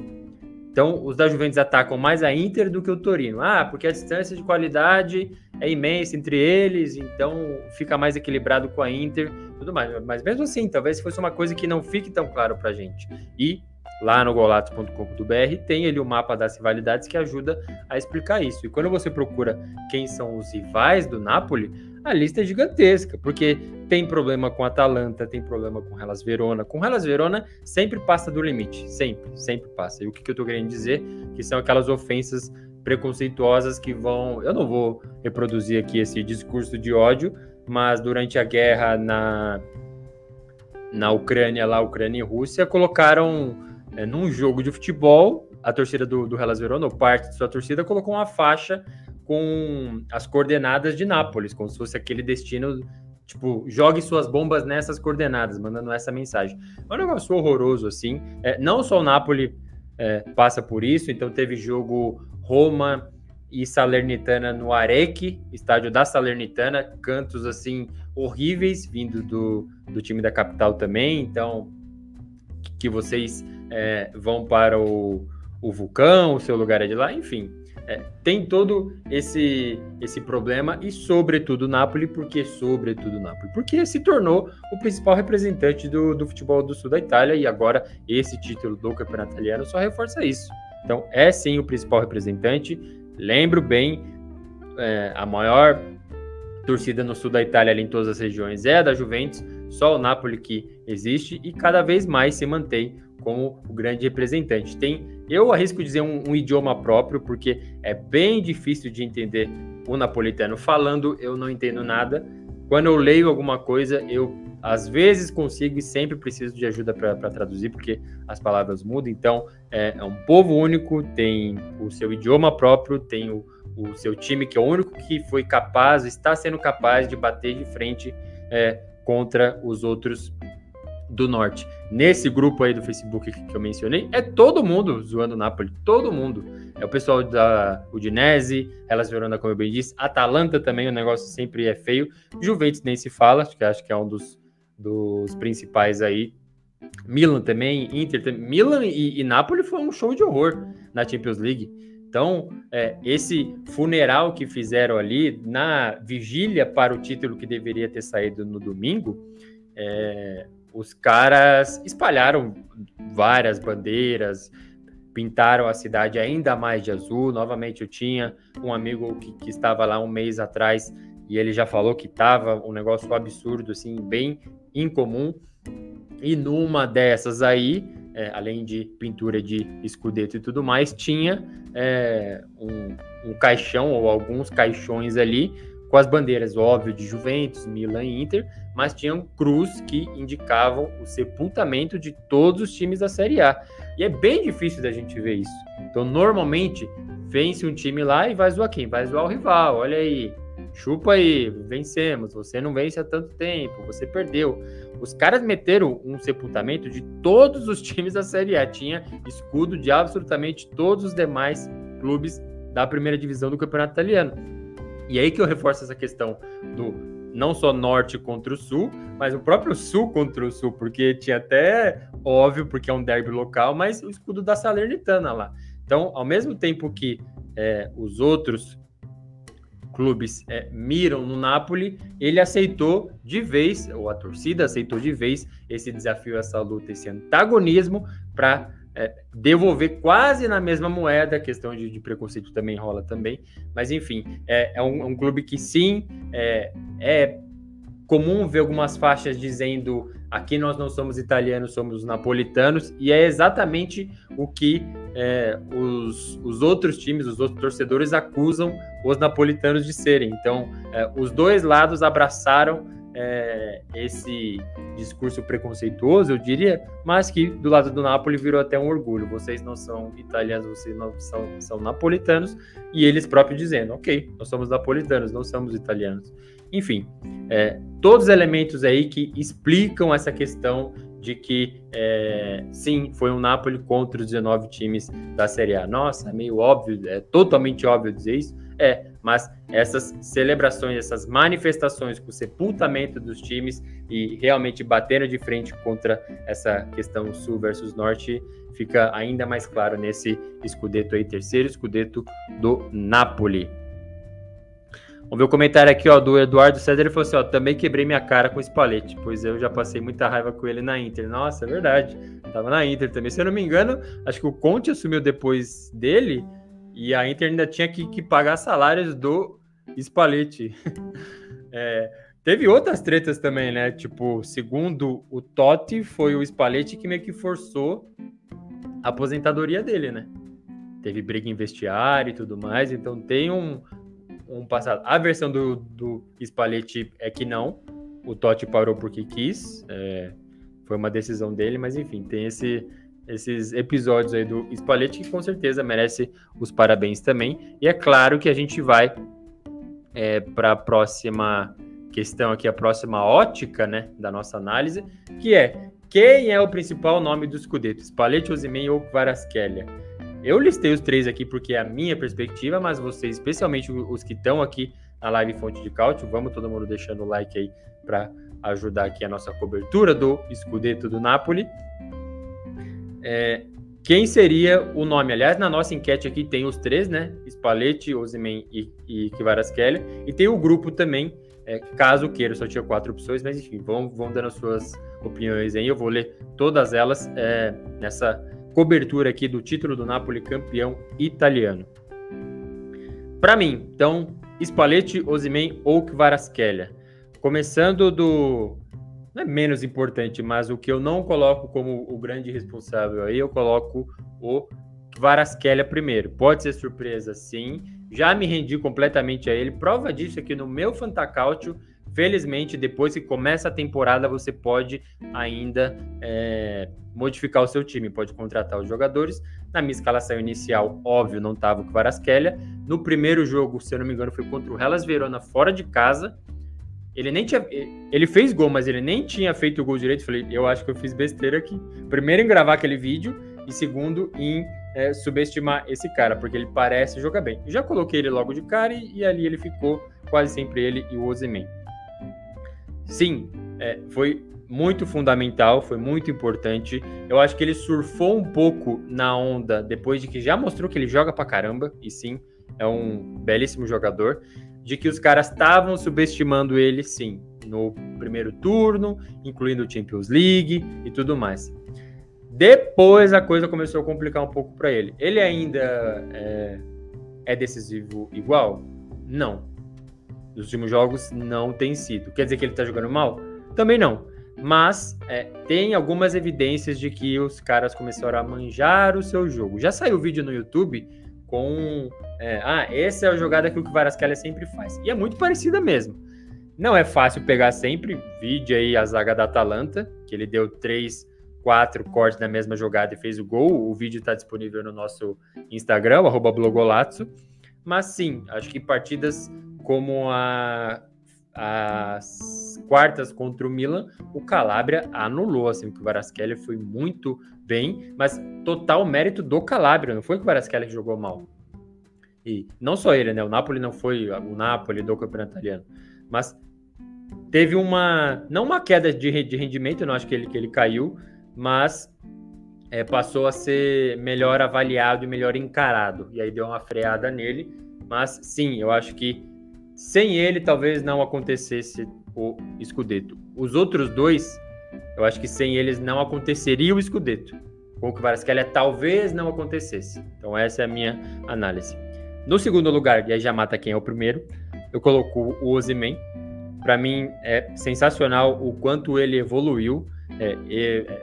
Então, os da Juventus atacam mais a Inter do que o Torino. Ah, porque a distância de qualidade é imensa entre eles, então fica mais equilibrado com a Inter, tudo mais. Mas mesmo assim, talvez fosse uma coisa que não fique tão claro para a gente. E lá no golatos.com.br tem ali o mapa das rivalidades que ajuda a explicar isso. E quando você procura quem são os rivais do Napoli, a lista é gigantesca, porque tem problema com Atalanta, tem problema com Hellas Verona. Com Hellas Verona sempre passa do limite, sempre, sempre passa. E o que, que eu tô querendo dizer? Que são aquelas ofensas preconceituosas que vão. Eu não vou reproduzir aqui esse discurso de ódio, mas durante a guerra na, na Ucrânia, lá, Ucrânia e Rússia, colocaram é, num jogo de futebol, a torcida do, do Hellas Verona, ou parte de sua torcida, colocou uma faixa com as coordenadas de Nápoles, como se fosse aquele destino, tipo, jogue suas bombas nessas coordenadas, mandando essa mensagem. É um negócio horroroso, assim. É, não só o Napoli é, passa por isso, então teve jogo Roma e Salernitana no Areque, estádio da Salernitana, cantos assim horríveis vindo do, do time da capital também, então que vocês é, vão para o, o vulcão, o seu lugar é de lá, enfim. É, tem todo esse esse problema e sobretudo Napoli, porque sobretudo Napoli, porque se tornou o principal representante do, do futebol do sul da Itália e agora esse título do campeonato italiano só reforça isso. Então é sim o principal representante. Lembro bem, é, a maior torcida no sul da Itália, ali em todas as regiões, é a da Juventus. Só o Napoli que existe e cada vez mais se mantém como o grande representante. Tem, eu arrisco dizer, um, um, idioma próprio, porque é bem difícil de entender o napolitano falando, eu não entendo nada. Quando eu leio alguma coisa, eu às vezes consigo e sempre preciso de ajuda para traduzir, porque as palavras mudam. Então, é, é, um povo único, tem o seu idioma próprio, tem o, o seu time, que é o único que foi capaz, está sendo capaz de bater de frente é, contra os outros do Norte. Nesse grupo aí do Facebook que, eu mencionei, é todo mundo zoando o Napoli, todo mundo. É o pessoal da Udinese, Elas Verona, como eu bem disse, Atalanta também, o negócio sempre é feio. Juventus nem se fala, que, acho que é um dos, dos principais aí. Milan também, Inter também. Milan e, e Napoli foi um show de horror na Champions League. Então, é, esse funeral que fizeram ali na vigília para o título que deveria ter saído no domingo, é, os caras espalharam várias bandeiras, pintaram a cidade ainda mais de azul. Novamente, eu tinha um amigo que, que estava lá um mês atrás e ele já falou que estava um negócio absurdo, assim, bem incomum. E numa dessas aí, é, além de pintura de escudeto e tudo mais, tinha é, um, um caixão ou alguns caixões ali com as bandeiras, óbvio, de Juventus, Milan e Inter, mas tinham cruz que indicavam o sepultamento de todos os times da Série A. E é bem difícil da gente ver isso. Então, normalmente, vence um time lá e vai zoar quem? Vai zoar o rival. Olha aí, chupa aí, vencemos. Você não vence há tanto tempo, você perdeu. Os caras meteram um sepultamento de todos os times da Série A. Tinha escudo de absolutamente todos os demais clubes da primeira divisão do Campeonato Italiano. E aí que eu reforço essa questão do não só norte contra o sul, mas o próprio sul contra o sul, porque tinha até, óbvio, porque é um derby local, mas o escudo da Salernitana lá. Então, ao mesmo tempo que é, os outros clubes é, miram no Napoli, ele aceitou de vez, ou a torcida aceitou de vez, esse desafio, essa luta, esse antagonismo para é, devolver quase na mesma moeda, a questão de, de, preconceito também rola também, mas enfim, é, é, um, é um, clube que sim, é, é, comum ver algumas faixas dizendo aqui nós não somos italianos, somos napolitanos, e é exatamente o que é, os, os outros times, os outros torcedores acusam os napolitanos de serem. Então, é, os dois lados abraçaram é, esse discurso preconceituoso, eu diria, mas que do lado do Napoli virou até um orgulho. Vocês não são italianos, vocês não são, são napolitanos, e eles próprios dizendo, ok, nós somos napolitanos, não somos italianos. Enfim, é, todos os elementos aí que explicam essa questão de que é, sim, foi um Napoli contra os 19 times da Série A. Nossa, é meio óbvio, é totalmente óbvio dizer isso. É, mas essas celebrações, essas manifestações com o sepultamento dos times e realmente batendo de frente contra essa questão sul versus norte fica ainda mais claro nesse escudeto aí, terceiro escudeto do Napoli. Vamos ver o comentário aqui, ó, do Eduardo César. Ele falou assim: ó, também quebrei minha cara com o Spalletti, pois eu já passei muita raiva com ele na Inter. Nossa, é verdade. Tava na Inter também. Se eu não me engano, acho que o Conte assumiu depois dele e a Inter ainda tinha que, que pagar salários do Spalletti. é, teve outras tretas também, né? Tipo, segundo o Totti, foi o Spalletti que meio que forçou a aposentadoria dele, né? Teve briga em vestiário e tudo mais, então tem um, um passado. A versão do, do Spalletti é que não. O Totti parou porque quis. É, foi uma decisão dele, mas enfim, tem esse, esses episódios aí do Spalletti que com certeza merece os parabéns também. E é claro que a gente vai é, para a próxima questão aqui, a próxima ótica né, da nossa análise, que é quem é o principal nome do Scudetto? Spalletti, Osimhen ou Kvaratskhelia? Eu listei os três aqui porque é a minha perspectiva, mas vocês, especialmente os que estão aqui na live Fonte de Cálcio, vamos todo mundo deixando o like aí para ajudar aqui a nossa cobertura do Scudetto do Napoli. É, quem seria o nome? Aliás, na nossa enquete aqui tem os três, né? Spalletti, Osimhen e, e Kvaratskhelia. E tem o grupo também, é, caso queira, só tinha quatro opções, mas enfim, vão, vão dando as suas opiniões aí. Eu vou ler todas elas é, nessa cobertura aqui do título do Napoli campeão italiano. Para mim, então, Spalletti, Osimhen ou Kvaratskhelia. Começando do não é menos importante, mas o que eu não coloco como o grande responsável aí, eu coloco o Kvaratskhelia primeiro. Pode ser surpresa, sim. Já me rendi completamente a ele. Prova disso aqui no meu Fantacalcio Felizmente, depois que começa a temporada, você pode ainda é, modificar o seu time, pode contratar os jogadores. Na minha escalação inicial, óbvio, não estava o Kvaratskhelia. No primeiro jogo, se eu não me engano, foi contra o Hellas Verona fora de casa. Ele nem tinha. Ele fez gol, mas ele nem tinha feito o gol direito. Falei, eu acho que eu fiz besteira aqui. Primeiro em gravar aquele vídeo e segundo em é, subestimar esse cara, porque ele parece jogar bem. já coloquei ele logo de cara e, e ali ele ficou quase sempre ele e o Ozyman. Sim, é, foi muito fundamental, foi muito importante. Eu acho que ele surfou um pouco na onda depois de que já mostrou que ele joga pra caramba, e sim, é um belíssimo jogador, de que os caras estavam subestimando ele, sim, no primeiro turno, incluindo o Champions League e tudo mais. Depois a coisa começou a complicar um pouco para ele. Ele ainda é, é decisivo igual? Não. Nos últimos jogos não tem sido. Quer dizer que ele tá jogando mal? Também não. Mas é, tem algumas evidências de que os caras começaram a manjar o seu jogo. Já saiu vídeo no YouTube com. É, ah, essa é a jogada que o Kvaratskhelia sempre faz. E é muito parecida mesmo. Não é fácil pegar sempre. Vídeo aí a zaga da Atalanta, que ele deu três, quatro cortes na mesma jogada e fez o gol. O vídeo está disponível no nosso Instagram, blogolazzo. Mas sim, acho que partidas como a, as quartas contra o Milan, o Calabria anulou, assim, que o Varaskelia foi muito bem, mas total mérito do Calabria, não foi que o Varaskelia que jogou mal. E não só ele, né? O Napoli não foi o Napoli do campeonato italiano, mas teve uma não uma queda de, de rendimento, eu não acho que ele que ele caiu, mas é, passou a ser melhor avaliado e melhor encarado. E aí deu uma freada nele. Mas sim, eu acho que sem ele, talvez não acontecesse o Scudetto. Os outros dois, eu acho que sem eles não aconteceria o Scudetto. Com o Kvaratskhelia talvez não acontecesse. Então essa é a minha análise. No segundo lugar, e aí já mata quem é o primeiro, eu coloco o Ozyman. Para mim é sensacional o quanto ele evoluiu. É,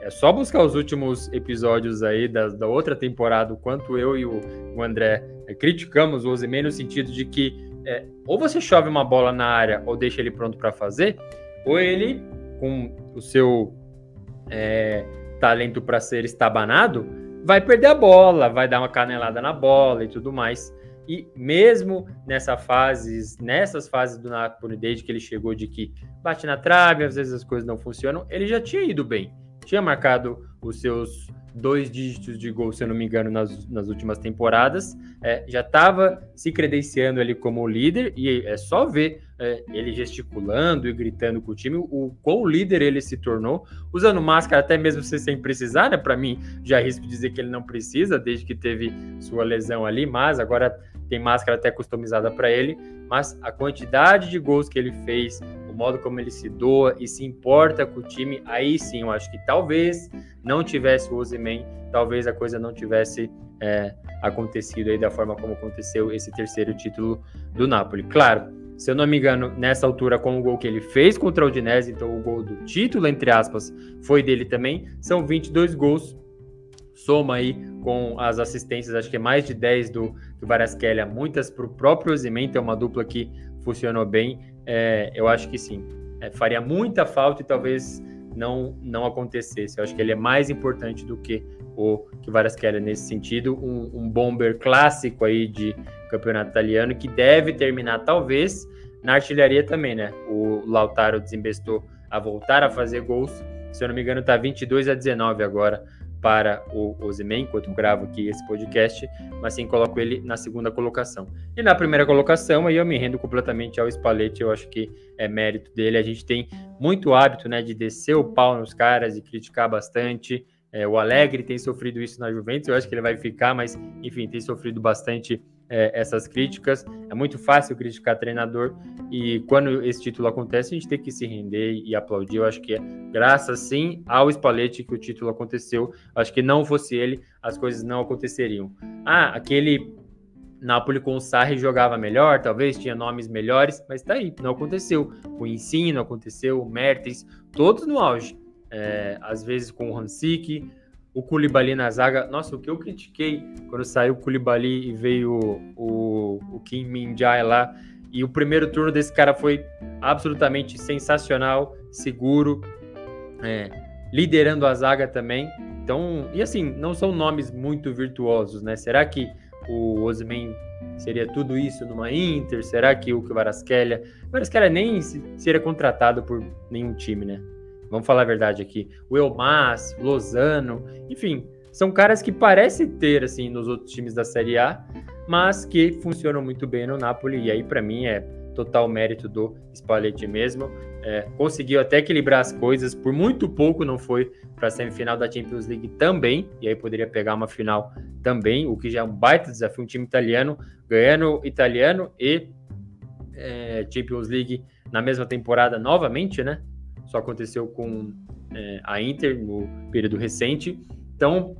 é, só buscar os últimos episódios aí da, da outra temporada, o quanto eu e o, o André é, criticamos o Ozyman no sentido de que é, ou você chove uma bola na área ou deixa ele pronto para fazer, ou ele, com o seu é, talento para ser estabanado, vai perder a bola, vai dar uma canelada na bola e tudo mais. E mesmo nessa fase, nessas fases do Napoli, desde que ele chegou de que bate na trave, às vezes as coisas não funcionam, ele já tinha ido bem. Tinha marcado os seus dois dígitos de gol, se eu não me engano, nas, nas últimas temporadas. É, já estava se credenciando ali como líder, e é só ver é, ele gesticulando e gritando com o time, o quão líder ele se tornou, usando máscara até mesmo sem precisar, né? Para mim, já risco dizer que ele não precisa, desde que teve sua lesão ali, mas agora tem máscara até customizada para ele. Mas a quantidade de gols que ele fez, o modo como ele se doa e se importa com o time, aí sim eu acho que talvez não tivesse o Ozyman, talvez a coisa não tivesse é, acontecido aí da forma como aconteceu esse terceiro título do Napoli. Claro, se eu não me engano, nessa altura, com o gol que ele fez contra o Udinese, então o gol do título, entre aspas, foi dele também, são 22 gols, soma aí com as assistências, acho que é mais de 10 do, do Varaskelia, muitas para o próprio Osimhen, é uma dupla que funcionou bem, é, eu acho que sim, é, faria muita falta e talvez não, não acontecesse, eu acho que ele é mais importante do que o que Varaskelia nesse sentido, um, um bomber clássico aí de campeonato italiano, que deve terminar, talvez, na artilharia também, né? O Lautaro desembestou a voltar a fazer gols. Se eu não me engano, tá 22 a 19 agora para o Ozyman, enquanto eu gravo aqui esse podcast, mas sim coloco ele na segunda colocação. E na primeira colocação, aí eu me rendo completamente ao Spalletti, eu acho que é mérito dele. A gente tem muito hábito, né, de descer o pau nos caras e criticar bastante. É, o Alegre tem sofrido isso na Juventus, eu acho que ele vai ficar, mas enfim, tem sofrido bastante é, essas críticas. É muito fácil criticar treinador e quando esse título acontece, a gente tem que se render e aplaudir. Eu acho que é graças sim ao Spalletti que o título aconteceu. Eu acho que não fosse ele, as coisas não aconteceriam. Ah, aquele Napoli com o Sarri jogava melhor, talvez tinha nomes melhores, mas tá aí, não aconteceu. O Ensino aconteceu, o Mertens, todos no auge. É, às vezes com o Hansik, o Koulibaly na zaga. Nossa, o que eu critiquei quando saiu o Koulibaly e veio o, o Kim Min-jae lá. E o primeiro turno desse cara foi absolutamente sensacional, seguro, é, liderando a zaga também. Então, e assim, não são nomes muito virtuosos, né? Será que o Osman seria tudo isso numa Inter? Será que o Kvaratskhelia... Kvaratskhelia nem seria contratado por nenhum time, né? Vamos falar a verdade aqui. O Elmas, Lozano, enfim, são caras que parecem ter assim nos outros times da Série A, mas que funcionam muito bem no Napoli. E aí, para mim, é total mérito do Spalletti mesmo. É, conseguiu até equilibrar as coisas, por muito pouco não foi para a semifinal da Champions League também, e aí poderia pegar uma final também, o que já é um baita desafio. Um time italiano ganhando italiano e é, Champions League na mesma temporada novamente, né? Só aconteceu com é, a Inter no período recente. Então,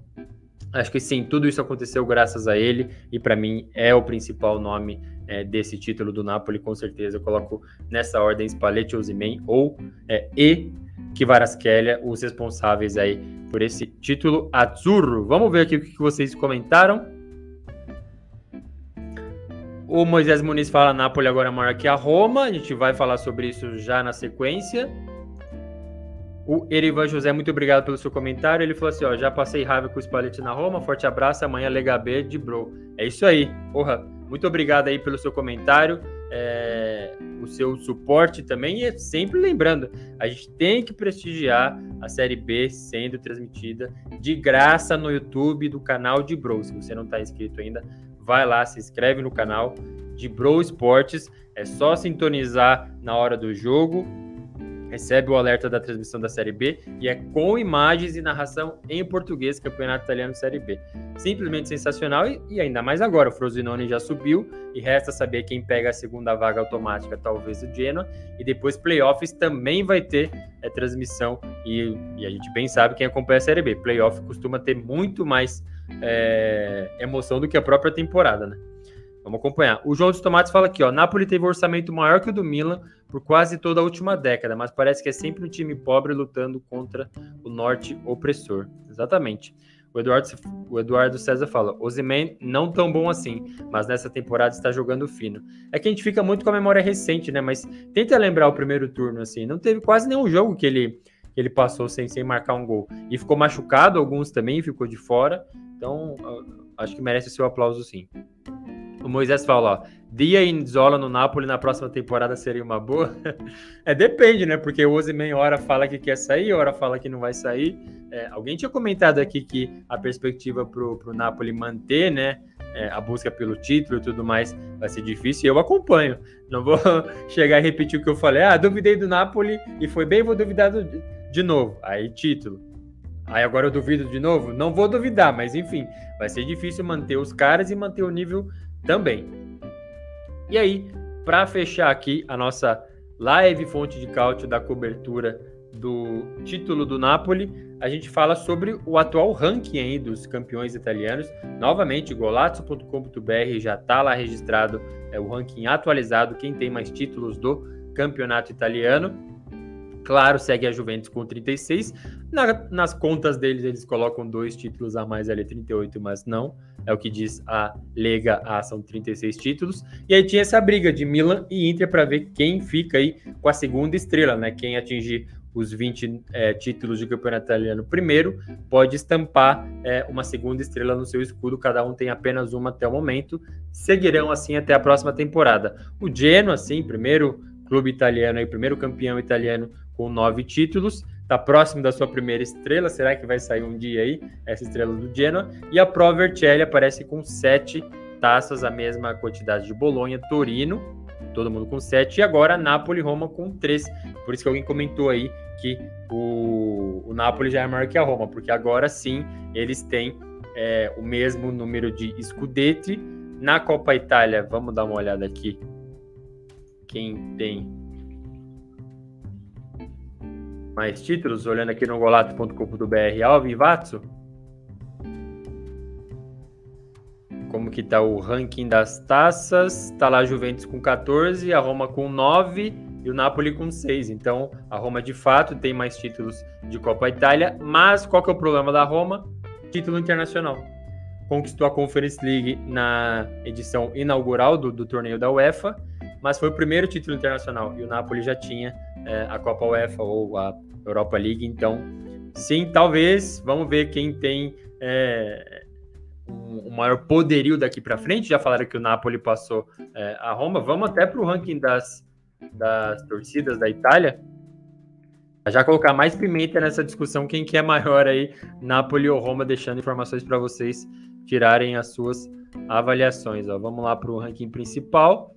acho que sim, tudo isso aconteceu graças a ele e para mim é o principal nome é, desse título do Napoli, com certeza. Eu coloco nessa ordem Spalletti, Osimhen ou é, e Kvaratskhelia, os responsáveis aí por esse título azzurro. Vamos ver aqui o que vocês comentaram. O Moisés Muniz fala Napoli agora maior que a Roma. A gente vai falar sobre isso já na sequência. O Erivan José, muito obrigado pelo seu comentário. Ele falou assim: ó, já passei raiva com o Spalletti na Roma. Forte abraço, amanhã Lega B de Bro. É isso aí, porra. Muito obrigado aí pelo seu comentário, é, o seu suporte também. E sempre lembrando, a gente tem que prestigiar a Série B sendo transmitida de graça no YouTube do canal de Bro. Se você não está inscrito ainda, vai lá, se inscreve no canal de Bro Esportes. É só sintonizar na hora do jogo recebe o alerta da transmissão da Série B e é com imagens e narração em português, Campeonato Italiano Série B. Simplesmente sensacional e, e ainda mais agora, o Frosinone já subiu e resta saber quem pega a segunda vaga automática, talvez o Genoa, e depois playoffs também vai ter é, transmissão e, e, a gente bem sabe quem acompanha a Série B. Playoff costuma ter muito mais é, emoção do que a própria temporada, né? Vamos acompanhar. O João dos Tomates fala aqui, ó. Napoli teve um orçamento maior que o do Milan por quase toda a última década, mas parece que é sempre um time pobre lutando contra o norte opressor. Exatamente. O Eduardo, o Eduardo César fala: Ozyman não tão bom assim, mas nessa temporada está jogando fino. É que a gente fica muito com a memória recente, né? Mas tenta lembrar o primeiro turno, assim. Não teve quase nenhum jogo que ele, que ele passou sem, sem marcar um gol. E ficou machucado, alguns também, ficou de fora. Então, acho que merece o seu aplauso, sim. O Moisés fala, ó, Dia e Zola no Napoli na próxima temporada seria uma boa? é, depende, né? Porque o Ozyman hora fala que quer sair, hora fala que não vai sair. É, alguém tinha comentado aqui que a perspectiva pro, pro Napoli manter, né? É, a busca pelo título e tudo mais vai ser difícil e eu acompanho. Não vou chegar e repetir o que eu falei. Ah, duvidei do Napoli e foi bem, vou duvidar do, de novo. Aí, título. Aí agora eu duvido de novo? Não vou duvidar, mas enfim, vai ser difícil manter os caras e manter o nível também. E aí, para fechar aqui a nossa live fonte de cálcio da cobertura do título do Napoli, a gente fala sobre o atual ranking aí dos campeões italianos. Novamente, golazzo.com.br já está lá registrado é, o ranking atualizado, quem tem mais títulos do campeonato italiano. Claro, segue a Juventus com 36. Na, nas contas deles, eles colocam dois títulos a mais ali, 38, mas não. É o que diz a Lega A, são 36 títulos. E aí tinha essa briga de Milan e Inter para ver quem fica aí com a segunda estrela, né? Quem atingir os 20 é, títulos de campeonato italiano primeiro, pode estampar é, uma segunda estrela no seu escudo, cada um tem apenas uma até o momento, seguirão assim até a próxima temporada. O Genoa, assim, primeiro clube italiano, aí, primeiro campeão italiano com nove títulos, está próximo da sua primeira estrela. Será que vai sair um dia aí essa estrela do Genoa? E a Pro Vercelli aparece com sete taças, a mesma quantidade de Bolonha, Torino, todo mundo com sete, e agora Napoli Roma com três. Por isso que alguém comentou aí que o, o Napoli já é maior que a Roma, porque agora sim eles têm é, o mesmo número de Scudetti. Na Copa Itália, vamos dar uma olhada aqui. Quem tem mais títulos, olhando aqui no golato.com.br, Alvin Vatso. Como que tá o ranking das taças? Tá lá a Juventus com 14, a Roma com 9 e o Napoli com 6. Então, a Roma de fato tem mais títulos de Copa Itália, mas qual que é o problema da Roma? Título internacional. Conquistou a Conference League na edição inaugural do, do torneio da UEFA, mas foi o primeiro título internacional e o Napoli já tinha é, a Copa UEFA ou a Europa League. Então, sim, talvez. Vamos ver quem tem é, um, maior poderio daqui para frente. Já falaram que o Napoli passou é, a Roma. Vamos até para o ranking das, das torcidas da Itália. Já colocar mais pimenta nessa discussão, quem que é maior aí, Napoli ou Roma, deixando informações para vocês tirarem as suas avaliações. Ó. Vamos lá para o ranking principal.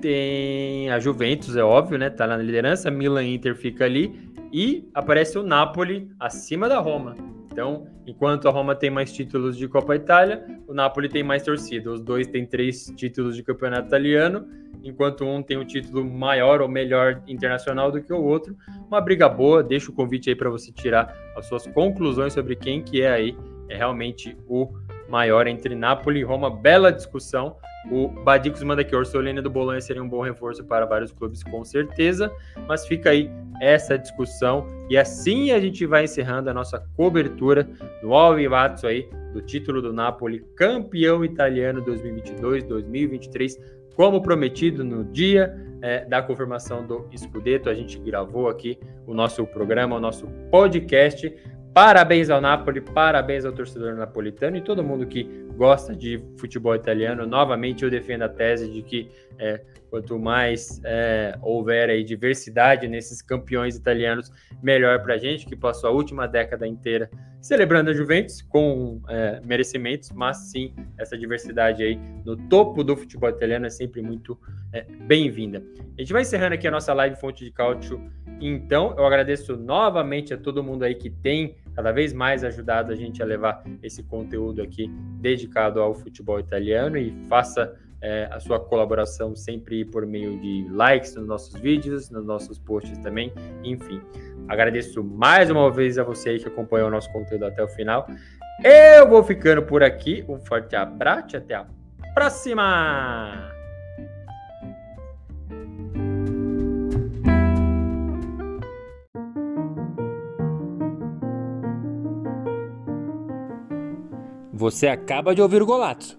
Tem a Juventus, é óbvio, né? Tá na liderança. Milan Inter fica ali. E aparece o Napoli acima da Roma. Então, enquanto a Roma tem mais títulos de Copa Itália, o Napoli tem mais torcida. Os dois têm três títulos de campeonato italiano, enquanto um tem um título maior ou melhor internacional do que o outro. Uma briga boa. Deixa o convite aí para você tirar as suas conclusões sobre quem que é aí é realmente o maior entre Napoli e Roma. Bela discussão. O Badicos manda que o Orsolini do Bolonha seria um bom reforço para vários clubes, com certeza. Mas fica aí essa discussão. E assim a gente vai encerrando a nossa cobertura do Alvivatso aí, do título do Napoli, campeão italiano 2022-2023, como prometido no dia é, da confirmação do Scudetto. A gente gravou aqui o nosso programa, o nosso podcast Parabéns ao Napoli, parabéns ao torcedor napolitano e todo mundo que gosta de futebol italiano. Novamente, eu defendo a tese de que é, quanto mais é, houver aí diversidade nesses campeões italianos, melhor para a gente, que passou a última década inteira celebrando a Juventus com é, merecimentos, mas sim, essa diversidade aí no topo do futebol italiano é sempre muito é, bem-vinda. A gente vai encerrando aqui a nossa live Fonte de Cálcio. Então, eu agradeço novamente a todo mundo aí que tem cada vez mais ajudado a gente a levar esse conteúdo aqui dedicado ao futebol italiano e faça é, a sua colaboração sempre por meio de likes nos nossos vídeos, nos nossos posts também, enfim. Agradeço mais uma vez a você que acompanhou o nosso conteúdo até o final. Eu vou ficando por aqui. Um forte abraço e até a próxima! Você acaba de ouvir o Golazzo,